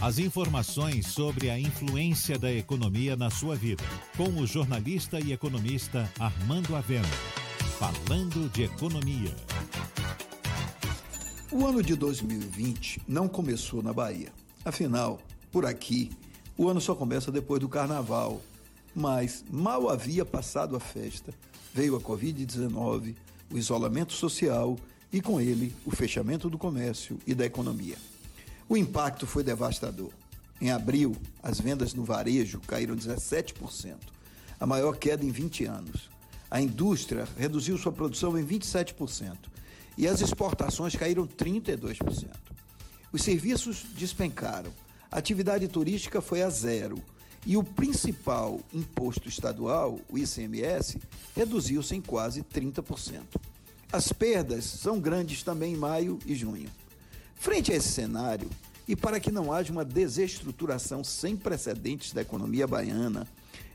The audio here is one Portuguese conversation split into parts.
As informações sobre a influência da economia na sua vida, com o jornalista e economista Armando Avena. Falando de economia. O ano de 2020 não começou na Bahia. Afinal, por aqui, o ano só começa depois do carnaval. Mas mal havia passado a festa, veio a Covid-19, o isolamento social e, com ele, o fechamento do comércio e da economia. O impacto foi devastador. Em abril, as vendas no varejo caíram 17%, a maior queda em 20 anos. A indústria reduziu sua produção em 27% e as exportações caíram 32%. Os serviços despencaram, a atividade turística foi a zero e o principal imposto estadual, o ICMS, reduziu-se em quase 30%. As perdas são grandes também em maio e junho. Frente a esse cenário, e para que não haja uma desestruturação sem precedentes da economia baiana,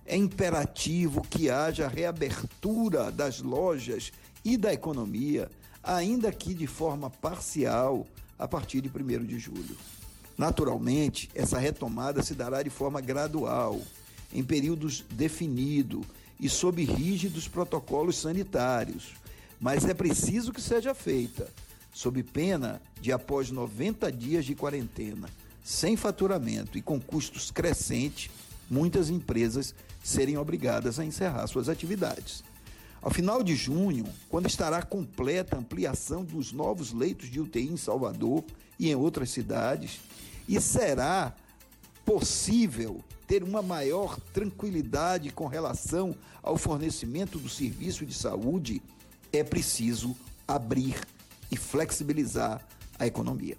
é imperativo que haja reabertura das lojas e da economia, ainda que de forma parcial, a partir de 1 de julho. Naturalmente, essa retomada se dará de forma gradual, em períodos definidos e sob rígidos protocolos sanitários, mas é preciso que seja feita sob pena de, após 90 dias de quarentena, sem faturamento e com custos crescentes, muitas empresas serem obrigadas a encerrar suas atividades. Ao final de junho, quando estará completa a ampliação dos novos leitos de UTI em Salvador e em outras cidades, e será possível ter uma maior tranquilidade com relação ao fornecimento do serviço de saúde, é preciso abrir e flexibilizar a economia.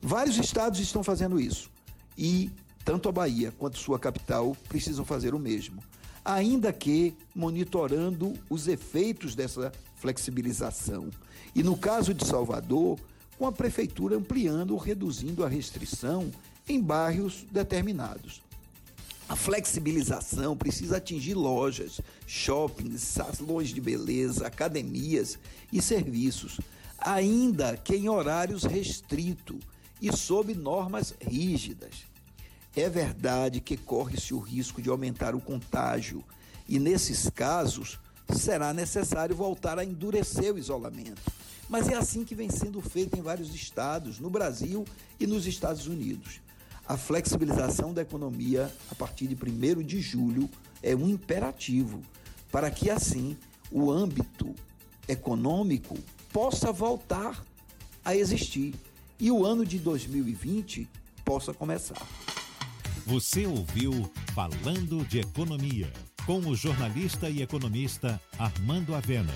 Vários estados estão fazendo isso e tanto a Bahia quanto sua capital precisam fazer o mesmo, ainda que monitorando os efeitos dessa flexibilização. E no caso de Salvador, com a prefeitura ampliando ou reduzindo a restrição em bairros determinados. A flexibilização precisa atingir lojas, shoppings, salões de beleza, academias e serviços, ainda que em horários restritos e sob normas rígidas. É verdade que corre-se o risco de aumentar o contágio e, nesses casos, será necessário voltar a endurecer o isolamento. Mas é assim que vem sendo feito em vários estados, no Brasil e nos Estados Unidos. A flexibilização da economia a partir de 1 de julho é um imperativo para que, assim, o âmbito econômico possa voltar a existir e o ano de 2020 possa começar. Você ouviu Falando de Economia com o jornalista e economista Armando Avena.